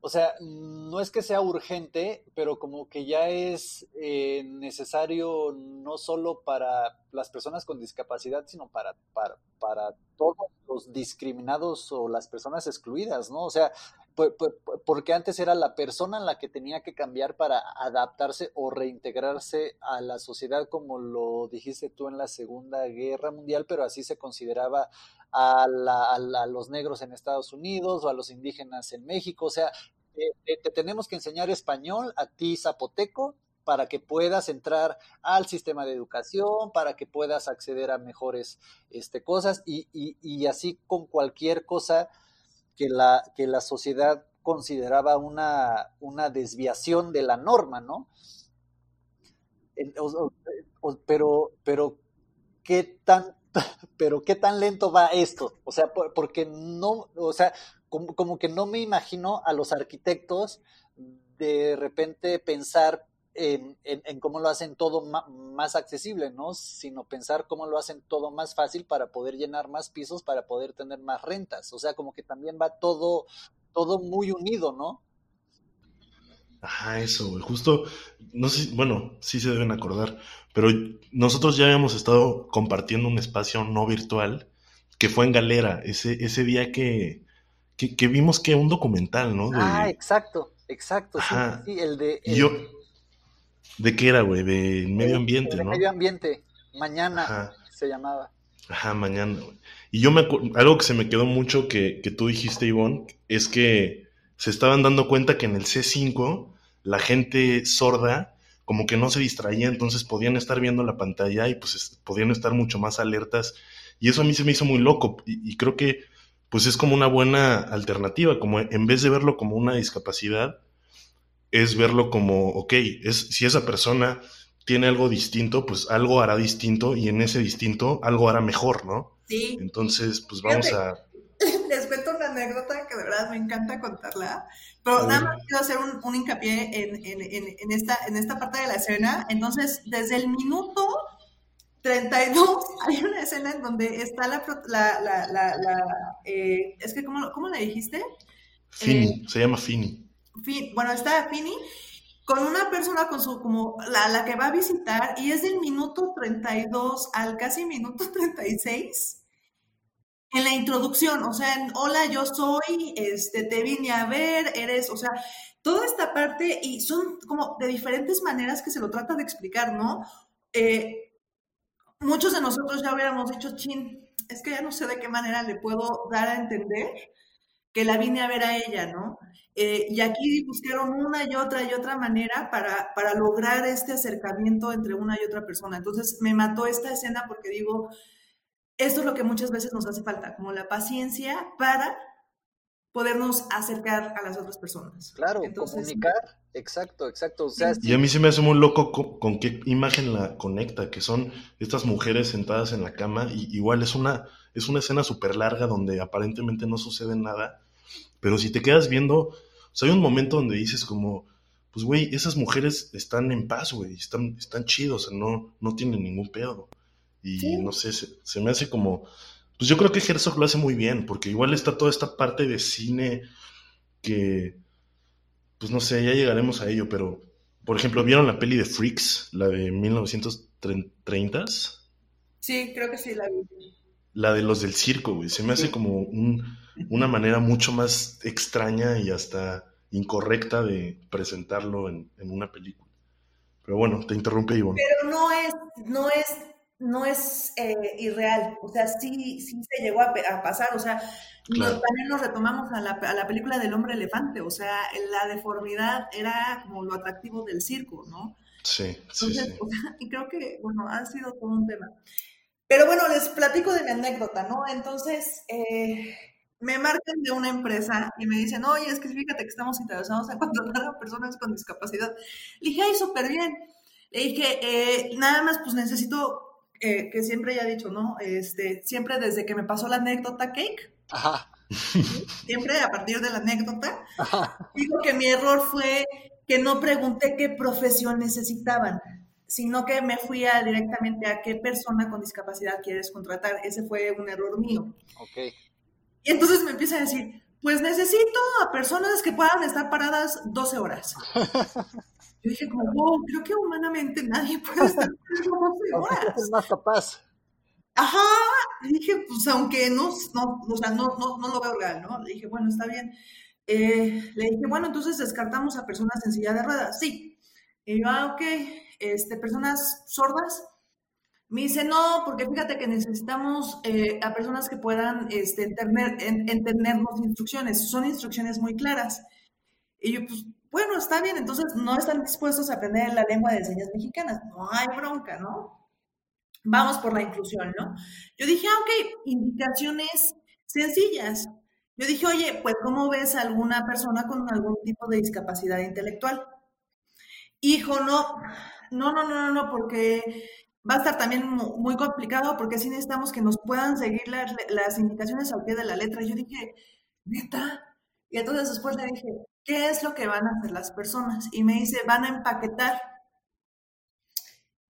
Speaker 1: o sea, no es que sea urgente, pero como que ya es eh, necesario no solo para las personas con discapacidad, sino para, para, para todos los discriminados o las personas excluidas, ¿no? O sea, porque antes era la persona en la que tenía que cambiar para adaptarse o reintegrarse a la sociedad, como lo dijiste tú en la Segunda Guerra Mundial, pero así se consideraba a, a, los negros en Estados Unidos o a los indígenas en México. O sea, te tenemos que enseñar español a ti zapoteco para que puedas entrar al sistema de educación, para que puedas acceder a mejores este, cosas y así con cualquier cosa que la, que la sociedad consideraba una, una desviación de la norma, ¿no? pero, pero, ¿qué tan, pero qué tan lento va esto? O sea, porque no, o sea, como, como que no me imagino a los arquitectos de repente pensar en, cómo lo hacen todo más accesible, ¿no? Sino pensar cómo lo hacen todo más fácil para poder llenar más pisos, para poder tener más rentas. O sea, como que también va todo, todo muy unido, ¿no?
Speaker 3: Ajá, eso, güey. Justo, no sé, bueno, sí se deben acordar, pero nosotros ya habíamos estado compartiendo un espacio no virtual que fue en Galera, ese, ese día que, que, vimos que un documental, ¿no?
Speaker 1: Ah, exacto, exacto, sí, sí, el de...
Speaker 3: Yo, ¿De qué era, güey? De medio ambiente, de
Speaker 1: ¿no? medio ambiente. Mañana se llamaba.
Speaker 3: Ajá, mañana, güey. Y yo me algo que se me quedó mucho que, que tú dijiste, Ivonne, es que se estaban dando cuenta que en el C5 la gente sorda como que no se distraía, entonces podían estar viendo la pantalla y pues podían estar mucho más alertas. Y eso a mí se me hizo muy loco y, y creo que pues es como una buena alternativa, como en vez de verlo como una discapacidad, es verlo como, ok, es, si esa persona tiene algo distinto, pues algo hará distinto y en ese distinto algo hará mejor, ¿no?
Speaker 2: Sí.
Speaker 3: Entonces, pues vamos a...
Speaker 2: Les cuento una anécdota que de verdad me encanta contarla, pero nada más quiero hacer un, hincapié en, en, en, esta, en esta parte de la escena. Entonces, desde el minuto 32 hay una escena en donde está la... la, la, la, eh, es que, ¿cómo, ¿cómo la dijiste?
Speaker 3: Fini, eh, se llama Fini
Speaker 2: bueno, está Fini con una persona con su, como la, la, que va a visitar, y es del minuto 32 al casi minuto 36 en la introducción, o sea, en, hola, yo soy, este, te vine a ver, eres, o sea, toda esta parte, y son como de diferentes maneras que se lo trata de explicar, ¿no? Eh, muchos de nosotros ya hubiéramos dicho, chin, es que ya no sé de qué manera le puedo dar a entender que la vine a ver a ella, ¿no? Eh, y aquí buscaron una y otra y otra manera para, para lograr este acercamiento entre una y otra persona. Entonces me mató esta escena porque digo, esto es lo que muchas veces nos hace falta, como la paciencia para podernos acercar a las otras personas.
Speaker 1: Claro, comunicar, exacto, exacto.
Speaker 3: Y a mí se me hace muy loco con, qué imagen la conecta, que son estas mujeres sentadas en la cama, y igual es una, es una escena súper larga donde aparentemente no sucede nada, pero si te quedas viendo, o sea, hay un momento donde dices como, pues güey, esas mujeres están en paz, güey, están, están chidos, o sea, no, no tienen ningún pedo. Y no sé, se, me hace como, pues yo creo que Herzog lo hace muy bien, porque igual está toda esta parte de cine que, pues no sé, ya llegaremos a ello, pero, por ejemplo, ¿vieron la peli de Freaks, la de 1930?
Speaker 2: Sí, creo que sí, la vi.
Speaker 3: La de los del circo, güey, se me hace como un una manera mucho más extraña y hasta incorrecta de presentarlo en, una película. Pero bueno, te interrumpe Ivonne.
Speaker 2: Pero no es, no es, no es eh, irreal. O sea, sí, sí se llegó a, pasar. O sea, también nos retomamos a la, a la, película del hombre elefante. O sea, la deformidad era como lo atractivo del circo, ¿no?
Speaker 3: Sí, sí, sí.
Speaker 2: y creo que, bueno, ha sido todo un tema. Pero bueno, les platico de mi anécdota, ¿no? Entonces, eh, me marcan de una empresa y me dicen, oye, es que fíjate que estamos interesados en contratar a personas con discapacidad. Le dije, ay, súper bien. Le dije, eh, nada más, pues necesito, eh, que siempre ya he dicho, ¿no? Este, siempre desde que me pasó la anécdota Cake, Ajá. siempre a partir de la anécdota, digo que mi error fue que no pregunté qué profesión necesitaban, sino que me fui a, directamente a qué persona con discapacidad quieres contratar. Ese fue un error mío.
Speaker 1: Ok.
Speaker 2: Y entonces me empieza a decir, pues necesito a personas que puedan estar paradas 12 horas. Yo dije como, wow, creo que humanamente nadie puede estar 12 horas.
Speaker 1: Es más capaz.
Speaker 2: Ajá, le dije, pues aunque no, no, o sea, no, no, no lo veo real, ¿no? Le dije, bueno, está bien. Eh, le dije, bueno, entonces descartamos a personas en silla de ruedas. Sí. Y yo, ah, ok, este, personas sordas. Me dice, no, porque fíjate que necesitamos eh, a personas que puedan este, entender, entendernos instrucciones. Son instrucciones muy claras. Y yo, pues, bueno, está bien, entonces no están dispuestos a aprender la lengua de señas mexicanas. No hay bronca, ¿no? Vamos por la inclusión, ¿no? Yo dije, ah, ok, indicaciones sencillas. Yo dije, oye, pues, ¿cómo ves a alguna persona con algún tipo de discapacidad intelectual? Hijo, no, no, no, no, no, porque va a estar también muy complicado porque sí necesitamos que nos puedan seguir las, indicaciones al pie de la letra. Yo dije, neta. Y entonces después le dije, ¿qué es lo que van a hacer las personas? Y me dice, van a empaquetar.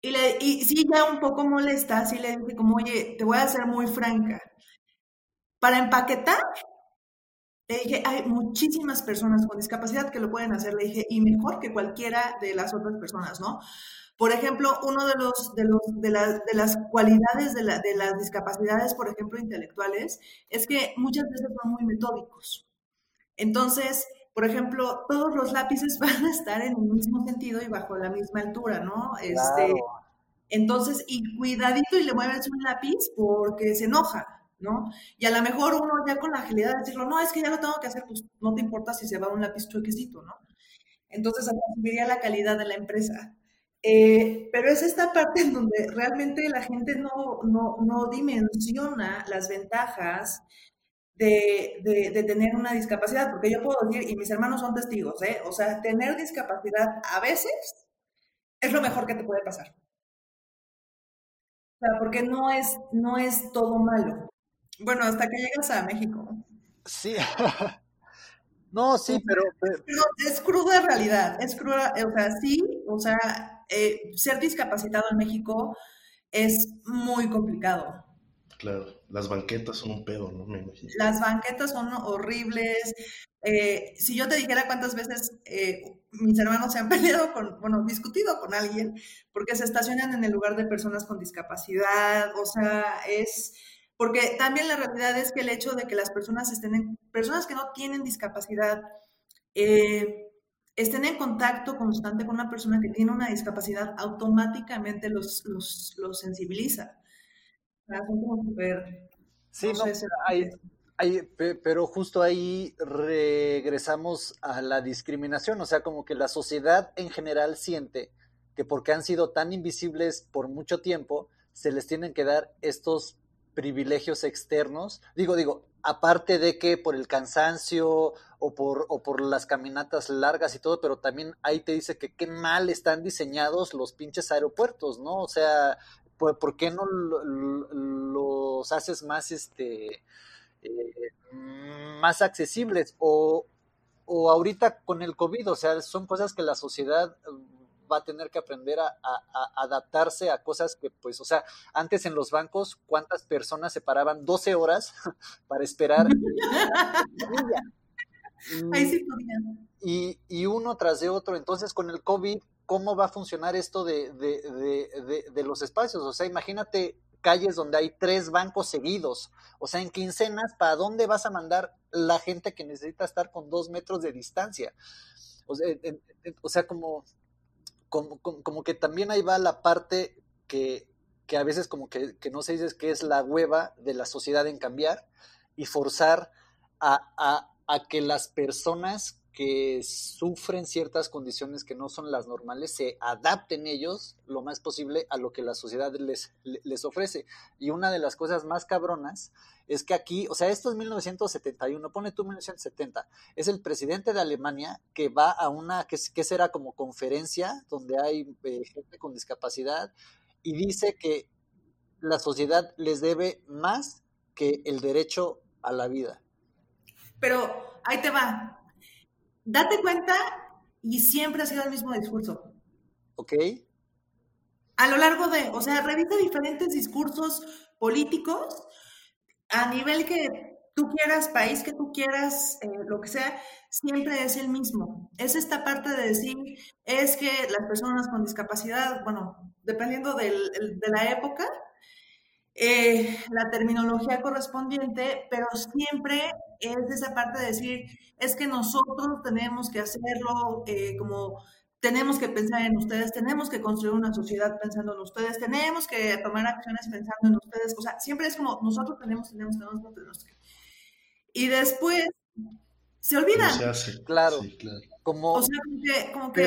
Speaker 2: Y sí, ya un poco molesta, sí le dije como, oye, te voy a ser muy franca. Para empaquetar, le dije, hay muchísimas personas con discapacidad que lo pueden hacer, le dije, y mejor que cualquiera de las otras personas, ¿no? Por ejemplo, uno de los de los de, de las cualidades de, la, de las discapacidades, por ejemplo, intelectuales, es que muchas veces son muy metódicos. Entonces, por ejemplo, todos los lápices van a estar en el mismo sentido y bajo la misma altura, ¿no? Este, entonces, y cuidadito y le mueves un lápiz porque se enoja, ¿no? Y a lo mejor uno ya con la agilidad de decirlo, no, es que ya lo tengo que hacer, pues no te importa si se va un lápiz chuequecito, ¿no? Entonces, subiría la calidad de la empresa. Eh, pero es esta parte en donde realmente la gente no, no, no dimensiona las ventajas de, de, tener una discapacidad, porque yo puedo decir, y mis hermanos son testigos, ¿eh? o sea, tener discapacidad a veces es lo mejor que te puede pasar. O sea, porque no es, no es todo malo. Bueno, hasta que llegas a México.
Speaker 1: Sí. no, sí, pero,
Speaker 2: Es cruda realidad, es cruda, o sea, sí, o sea, eh, ser discapacitado en México es muy complicado.
Speaker 3: Claro, las banquetas son un pedo, ¿no? Me imagino.
Speaker 2: Las banquetas son horribles. Eh, si yo te dijera cuántas veces eh, mis hermanos se han peleado con, bueno, discutido con alguien, porque se estacionan en el lugar de personas con discapacidad, o sea, es, porque también la realidad es que el hecho de que las personas estén en, personas que no tienen discapacidad, eh, estén en contacto constante con una persona que tiene una discapacidad, automáticamente los, los, los sensibiliza.
Speaker 1: Sí, no, hay, pero justo ahí regresamos a la discriminación, o sea, como que la sociedad en general siente que porque han sido tan invisibles por mucho tiempo, se les tienen que dar estos privilegios externos. Digo, digo, aparte de que por el cansancio o por, o por las caminatas largas y todo, pero también ahí te dice que qué mal están diseñados los pinches aeropuertos, ¿no? O sea, ¿por, qué no los haces más, este, eh, más accesibles? O, o ahorita con el COVID, o sea, son cosas que la sociedad va a tener que aprender a, adaptarse a cosas que, pues, o sea, antes en los bancos, ¿cuántas personas se paraban 12 horas para esperar?
Speaker 2: Ahí sí
Speaker 1: y, y, uno tras de otro. Entonces, con el COVID, cómo va a funcionar esto de, de, los espacios. O sea, imagínate calles donde hay tres bancos seguidos, o sea, en quincenas, ¿para dónde vas a mandar la gente que necesita estar con dos metros de distancia? O sea, o sea como, como, como, que también ahí va la parte que, que a veces como que, que, no se dice que es la hueva de la sociedad en cambiar y forzar a, a, a que las personas que sufren ciertas condiciones que no son las normales se adapten ellos lo más posible a lo que la sociedad les, les ofrece. Y una de las cosas más cabronas es que aquí, o sea, esto es 1971, pone tú 1970, es el presidente de Alemania que va a una, que, que será como conferencia donde hay eh, gente con discapacidad y dice que la sociedad les debe más que el derecho a la vida.
Speaker 2: Pero ahí te va, date cuenta y siempre ha sido el mismo discurso.
Speaker 1: Ok.
Speaker 2: A lo largo de, o sea, revisa diferentes discursos políticos a nivel que tú quieras, país que tú quieras, eh, lo que sea, siempre es el mismo. Es esta parte de decir, es que las personas con discapacidad, bueno, dependiendo de la época, eh, la terminología correspondiente, pero siempre es esa parte de decir, es que nosotros tenemos que hacerlo eh, como tenemos que pensar en ustedes, tenemos que construir una sociedad pensando en ustedes, tenemos que tomar acciones pensando en ustedes, o sea, siempre es como nosotros tenemos, tenemos, tenemos, tenemos que. Y después se olvidan.
Speaker 1: Claro, Como,
Speaker 2: o sea, como que,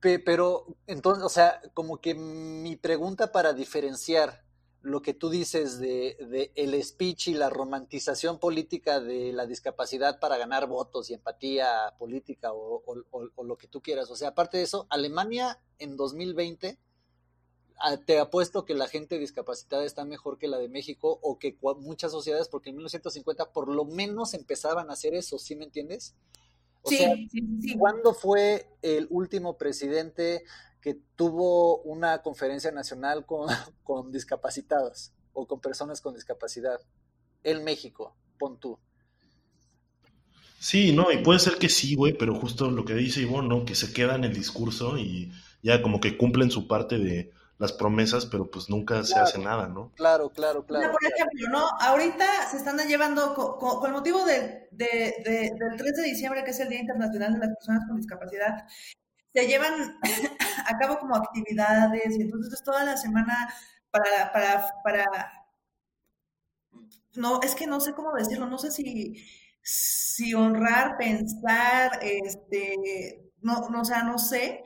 Speaker 1: pero, pero entonces, o sea, como que mi pregunta para diferenciar lo que tú dices de, de, el speech y la romantización política de la discapacidad para ganar votos y empatía política o, o, lo que tú quieras. O sea, aparte de eso, Alemania en 2020 ah, te apuesto que la gente discapacitada está mejor que la de México o que muchas sociedades, porque en 1950 por lo menos empezaban a hacer eso, ¿sí me entiendes? O sea, ¿cuándo fue el último presidente que tuvo una conferencia nacional con, con discapacitados o con personas con discapacidad? En México, pon tú.
Speaker 3: Sí, no, y puede ser que sí, güey, pero justo lo que dice Ivonne, ¿no? Que se queda en el discurso y ya como que cumplen su parte de, las promesas, pero pues nunca se hace nada, ¿no?
Speaker 1: Claro, claro, claro.
Speaker 2: por ejemplo, ¿no? Ahorita se están llevando, con, el motivo de, del 3 de diciembre, que es el Día Internacional de las Personas con Discapacidad, se llevan a cabo como actividades y entonces es toda la semana para, para, para, no, es que no sé cómo decirlo, no sé si, si honrar, pensar, este, no, no, o sea, no sé,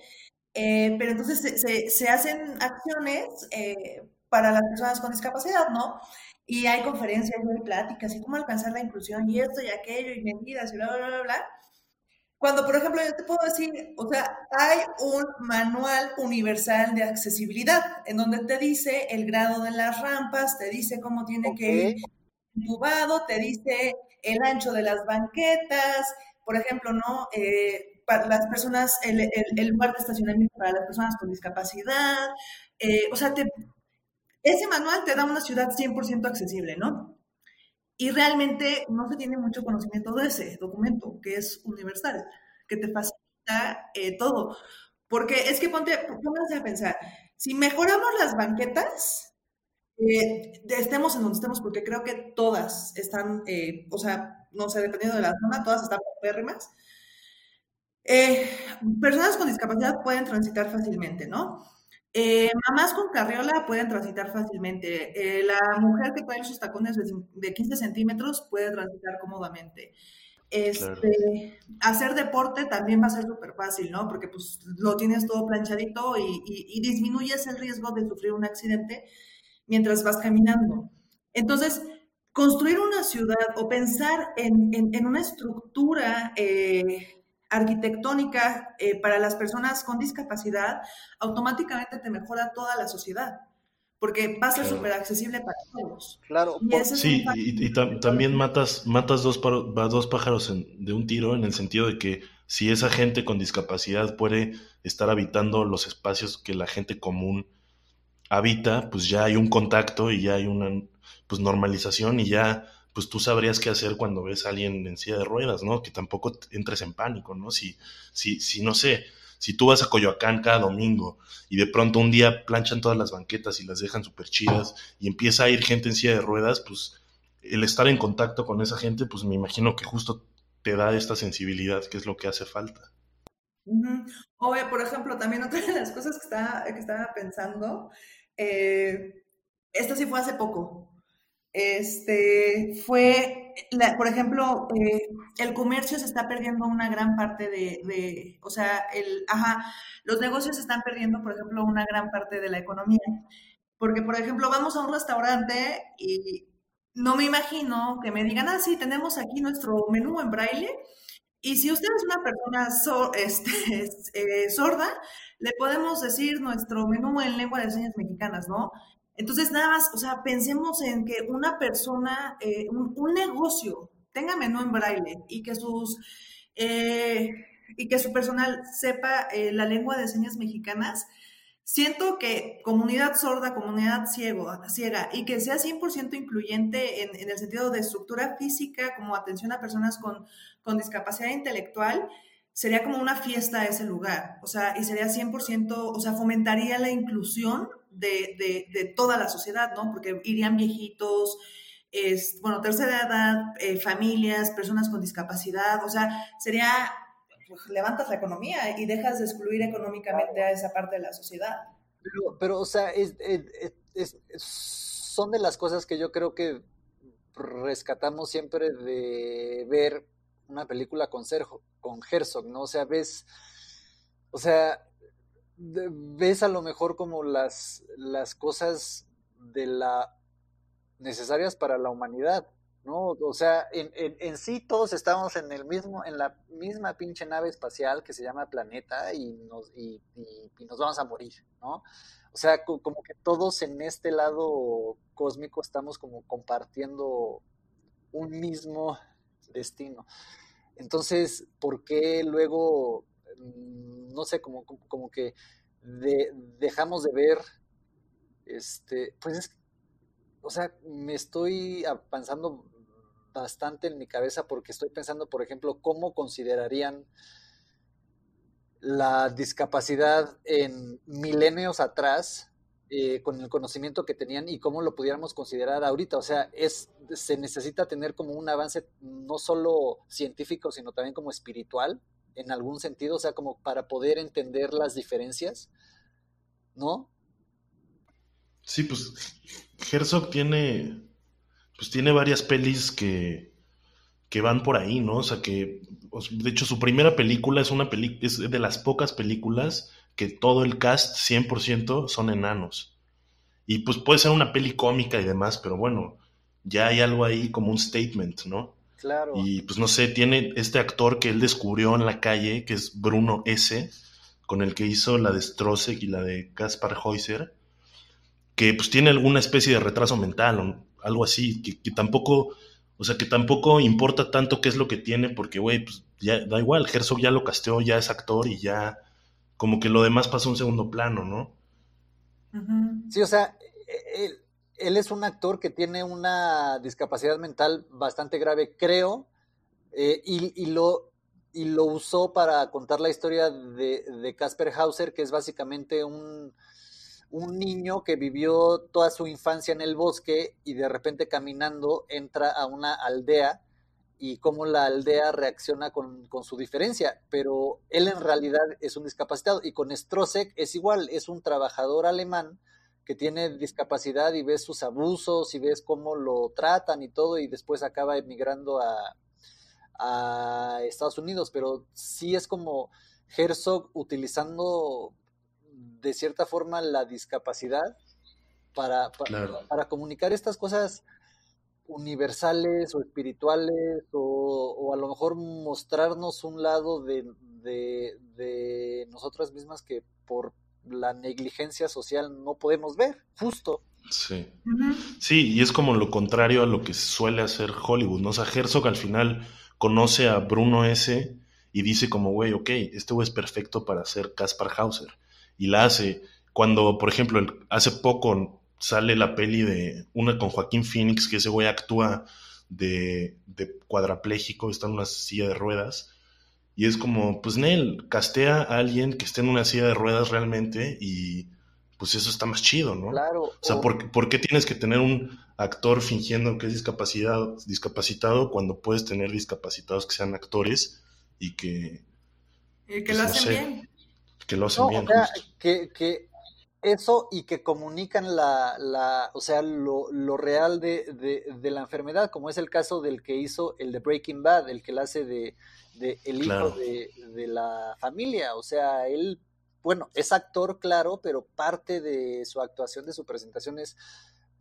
Speaker 2: eh, pero entonces se, se, hacen acciones eh, para las personas con discapacidad, ¿no? Y hay conferencias, hay pláticas, y cómo alcanzar la inclusión, y esto y aquello, y medidas, y bla, bla, bla, bla. Cuando, por ejemplo, yo te puedo decir, o sea, hay un manual universal de accesibilidad, en donde te dice el grado de las rampas, te dice cómo tiene que ir entubado, te dice el ancho de las banquetas, por ejemplo, ¿no? Eh, para las personas, el, el, lugar de estacionamiento para las personas con discapacidad. Eh, o sea, ese manual te da una ciudad 100% accesible, ¿no? Y realmente no se tiene mucho conocimiento de ese documento, que es universal, que te facilita eh, todo. Porque es que ponte, pónganse a pensar, si mejoramos las banquetas, eh, estemos en donde estemos, porque creo que todas están, o sea, no sé, dependiendo de la zona, todas están pérrimas. Eh, personas con discapacidad pueden transitar fácilmente, ¿no? Eh, mamás con carriola pueden transitar fácilmente. Eh, la mujer que trae sus tacones de, 15 centímetros puede transitar cómodamente. Este, Hacer deporte también va a ser súper fácil, ¿no? Porque pues lo tienes todo planchadito y, disminuyes el riesgo de sufrir un accidente mientras vas caminando. Entonces, construir una ciudad o pensar en, en una estructura arquitectónica eh, para las personas con discapacidad, automáticamente te mejora toda la sociedad, porque va a ser súper accesible para todos.
Speaker 1: Claro,
Speaker 3: sí, y, también matas, matas dos, dos pájaros de un tiro en el sentido de que si esa gente con discapacidad puede estar habitando los espacios que la gente común habita, pues ya hay un contacto y ya hay una pues normalización y ya pues tú sabrías qué hacer cuando ves a alguien en silla de ruedas, ¿no? Que tampoco entres en pánico, ¿no? Si, si, si no sé, si tú vas a Coyoacán cada domingo y de pronto un día planchan todas las banquetas y las dejan súper chidas y empieza a ir gente en silla de ruedas, pues el estar en contacto con esa gente, pues me imagino que justo te da esta sensibilidad, que es lo que hace falta.
Speaker 2: O, por ejemplo, también otra de las cosas que estaba, que estaba pensando, eh, esto sí fue hace poco, este, fue, por ejemplo, eh, el comercio se está perdiendo una gran parte de, o sea, el, ajá, los negocios están perdiendo, por ejemplo, una gran parte de la economía. Porque, por ejemplo, vamos a un restaurante y no me imagino que me digan, ah, sí, tenemos aquí nuestro menú en braille. Y si usted es una persona este, eh, sorda, le podemos decir nuestro menú en lengua de señas mexicanas, ¿no? Entonces, nada más, o sea, pensemos en que una persona, eh, un, negocio tenga menú en braille y que sus eh, y que su personal sepa eh, la lengua de señas mexicanas, siento que comunidad sorda, comunidad ciego, ciega y que sea 100% incluyente en, en, el sentido de estructura física, como atención a personas con, con discapacidad intelectual, sería como una fiesta ese lugar, o sea, y sería 100%, o sea, fomentaría la inclusión de, de, toda la sociedad, ¿no? Porque irían viejitos, es, bueno, tercera edad, eh, familias, personas con discapacidad, o sea, sería, pues, levantas la economía y dejas de excluir económicamente a esa parte de la sociedad.
Speaker 1: Pero, o sea, es, son de las cosas que yo creo que rescatamos siempre de ver una película con, Sergio, con Herzog, ¿no? O sea, ves, o sea, ves a lo mejor como las, las cosas de la necesarias para la humanidad, ¿no? O sea, en, en, sí todos estamos en el mismo, en la misma pinche nave espacial que se llama planeta y nos, y, nos vamos a morir, ¿no? O sea, como que todos en este lado cósmico estamos como compartiendo un mismo destino. Entonces, ¿por qué luego, no sé, como, como que dejamos de ver, este, pues es, o sea, me estoy pensando bastante en mi cabeza porque estoy pensando, por ejemplo, cómo considerarían la discapacidad en milenios atrás eh, con el conocimiento que tenían y cómo lo pudiéramos considerar ahorita. O sea, es, se necesita tener como un avance no solo científico, sino también como espiritual, en algún sentido, o sea, como para poder entender las diferencias, ¿no?
Speaker 3: Sí, pues Herzog tiene, pues tiene varias pelis que, que van por ahí, ¿no? O sea, que, de hecho, su primera película es una peli es de las pocas películas que todo el cast 100% son enanos. Y pues puede ser una peli cómica y demás, pero bueno, ya hay algo ahí como un statement, ¿no?
Speaker 1: Claro.
Speaker 3: Y pues no sé, tiene este actor que él descubrió en la calle, que es Bruno S., con el que hizo la de Strossek y la de Kaspar Heuser, que pues tiene alguna especie de retraso mental o algo así, que, tampoco, o sea, que tampoco importa tanto qué es lo que tiene, porque, güey, pues ya da igual, Herzog ya lo casteó, ya es actor y ya, como que lo demás pasa a un segundo plano, ¿no?
Speaker 1: Sí, o sea, él, él, es un actor que tiene una discapacidad mental bastante grave, creo, eh, y, lo, y lo usó para contar la historia de, de Casper Hauser, que es básicamente un un niño que vivió toda su infancia en el bosque y de repente caminando entra a una aldea y cómo la aldea reacciona con, su diferencia, pero él en realidad es un discapacitado y con Strossek es igual, es un trabajador alemán que tiene discapacidad y ves sus abusos y ves cómo lo tratan y todo y después acaba emigrando a, a Estados Unidos, pero sí es como Herzog utilizando de cierta forma la discapacidad para, para, comunicar estas cosas universales o espirituales o, a lo mejor mostrarnos un lado de, de, nosotras mismas que por la negligencia social no podemos ver, justo.
Speaker 3: Sí. Sí, y es como lo contrario a lo que suele hacer Hollywood, ¿no? O sea, Herzog al final conoce a Bruno S. y dice como, güey, ok, este güey es perfecto para ser Caspar Hauser y la hace. Cuando, por ejemplo, hace poco sale la peli de una con Joaquín Phoenix, que ese güey actúa de, de cuadrapléjico, está en una silla de ruedas. Y es como, pues Nel, castea a alguien que esté en una silla de ruedas realmente y pues eso está más chido, ¿no?
Speaker 1: Claro. O
Speaker 3: sea, ¿por, qué tienes que tener un actor fingiendo que es discapacitado, discapacitado cuando puedes tener discapacitados que sean actores y que...
Speaker 2: Y que lo pues, hacen bien
Speaker 3: que lo hacen bien.
Speaker 1: que, eso y que comunican la, la o sea, lo, lo real de, de, la enfermedad, como es el caso del que hizo el de Breaking Bad, el que la hace de, de el hijo de, de, la familia. O sea, él, bueno, es actor, claro, pero parte de su actuación, de su presentación es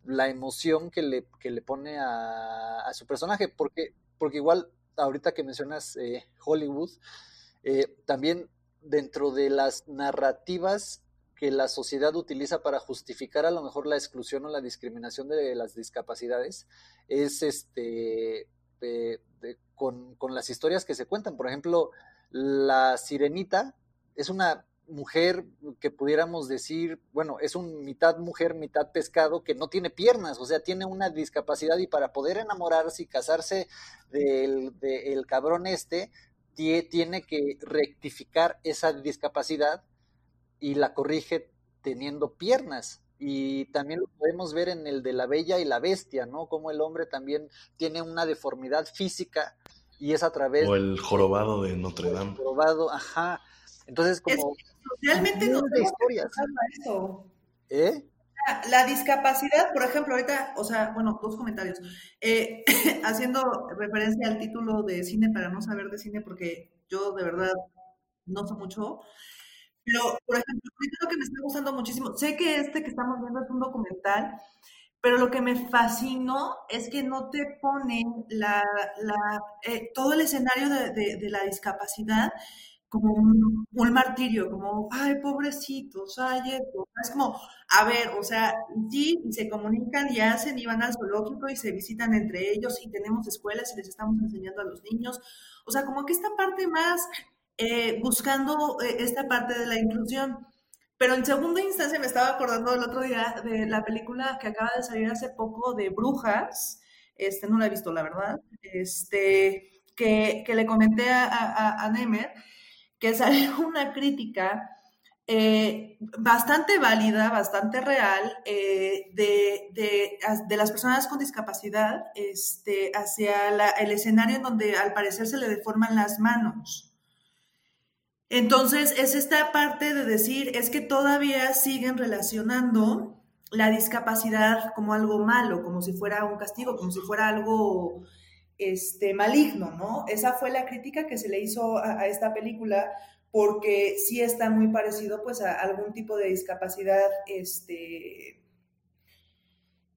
Speaker 1: la emoción que le, que le pone a, a su personaje, porque, porque igual, ahorita que mencionas eh, Hollywood, eh, también dentro de las narrativas que la sociedad utiliza para justificar a lo mejor la exclusión o la discriminación de las discapacidades es este con, las historias que se cuentan. Por ejemplo, la sirenita es una mujer que pudiéramos decir, bueno, es un mitad mujer, mitad pescado que no tiene piernas, o sea, tiene una discapacidad y para poder enamorarse y casarse del, del cabrón este, tiene que rectificar esa discapacidad y la corrige teniendo piernas. Y también lo podemos ver en el de la bella y la bestia, ¿no? Como el hombre también tiene una deformidad física y es a través...
Speaker 3: O el jorobado de Notre Dame. El
Speaker 1: jorobado, ajá. Entonces, como...
Speaker 2: realmente no historias. Eso. ¿Eh? La discapacidad, por ejemplo, ahorita, o sea, bueno, dos comentarios. Eh, haciendo referencia al título de cine para no saber de cine, porque yo de verdad no sé mucho, Pero, por ejemplo, lo que me está gustando muchísimo, sé que este que estamos viendo es un documental, pero lo que me fascinó es que no te ponen la, la, eh, todo el escenario de, la discapacidad como un, un, martirio, como, ay, pobrecitos, ay, esto. Es como, a ver, o sea, sí, y se comunican y hacen y van al zoológico y se visitan entre ellos y tenemos escuelas y les estamos enseñando a los niños. O sea, como que esta parte más, eh, buscando eh, esta parte de la inclusión. Pero en segunda instancia me estaba acordando el otro día de la película que acaba de salir hace poco de Brujas. Este, no la he visto, la verdad. Este, que, que le comenté a, a, Nemer, que salió una crítica eh, bastante válida, bastante real, eh, de, de, de, las personas con discapacidad este, hacia la, el escenario en donde al parecer se le deforman las manos. Entonces, es esta parte de decir, es que todavía siguen relacionando la discapacidad como algo malo, como si fuera un castigo, como si fuera algo este, maligno, ¿no? Esa fue la crítica que se le hizo a, esta película, porque sí está muy parecido pues a algún tipo de discapacidad este,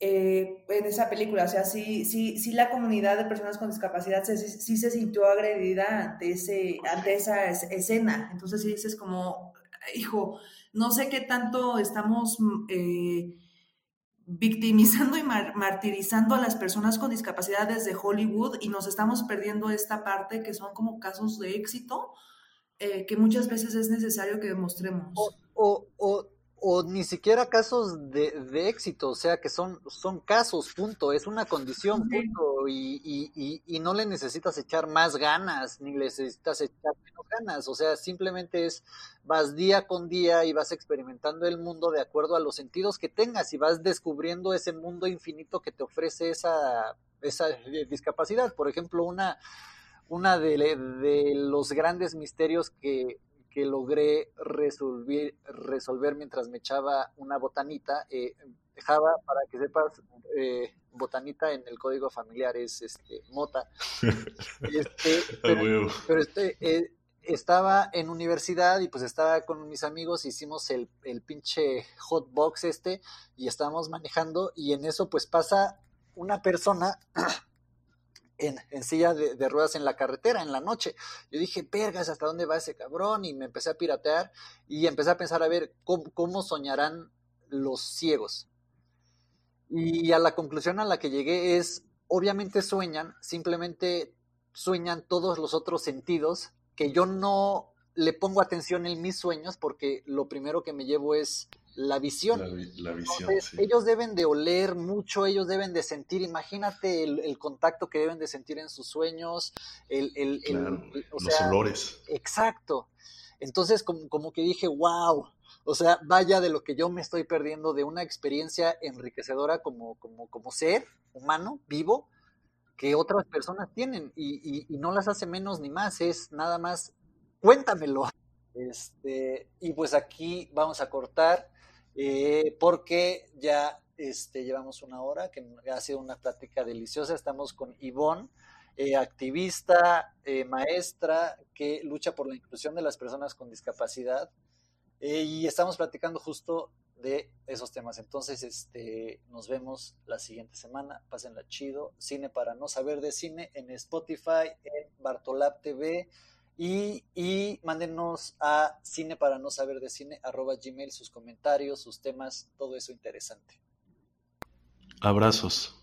Speaker 2: eh, en esa película. O sea, sí, sí, sí la comunidad de personas con discapacidad sí, se sintió agredida ante, ese, ante esa escena. Entonces sí dices como, hijo, no sé qué tanto estamos eh, victimizando y martirizando a las personas con discapacidad desde Hollywood y nos estamos perdiendo esta parte que son como casos de éxito. Eh, que muchas veces es necesario que demostremos.
Speaker 1: o, o o ni siquiera casos de, de, éxito, o sea que son, son casos, punto, es una condición, punto, y, y, y, no le necesitas echar más ganas, ni le necesitas echar menos ganas, o sea, simplemente es, vas día con día y vas experimentando el mundo de acuerdo a los sentidos que tengas y vas descubriendo ese mundo infinito que te ofrece esa, esa discapacidad. Por ejemplo, una, una de, de los grandes misterios que que logré resolver, resolver mientras me echaba una botanita. Eh, Java, para que sepas, eh, botanita en el código familiar es este, mota. Este, pero, este, eh, estaba en universidad y pues estaba con mis amigos, hicimos el, el pinche hotbox este y estábamos manejando y en eso pues pasa una persona en, silla de, ruedas en la carretera en la noche. Yo dije, vergas, ¿hasta dónde va ese cabrón? Y me empecé a piratear y empecé a pensar a ver cómo, soñarán los ciegos. Y a la conclusión a la que llegué es, obviamente sueñan, simplemente sueñan todos los otros sentidos que yo no le pongo atención en mis sueños porque lo primero que me llevo es la visión.
Speaker 3: La, visión
Speaker 1: Ellos deben de oler mucho, ellos deben de sentir, imagínate el, contacto que deben de sentir en sus sueños, el, el,
Speaker 3: los olores.
Speaker 1: Exacto. Entonces, como, como que dije, wow, o sea, vaya de lo que yo me estoy perdiendo de una experiencia enriquecedora como, como, como ser humano, vivo, que otras personas tienen y, y no las hace menos ni más, es nada más, cuéntamelo. Este, y pues aquí vamos a cortar eh, porque ya este, llevamos una hora, que ha sido una plática deliciosa. Estamos con Ivonne, eh, activista, eh, maestra, que lucha por la inclusión de las personas con discapacidad. y estamos platicando justo de esos temas. Entonces, este, nos vemos la siguiente semana. Pásenla chido. Cine para no saber de cine en Spotify, en Bartolab TV. Y, y mándenos a cine para no saber de cine, arroba gmail, sus comentarios, sus temas, todo eso interesante.
Speaker 3: Abrazos.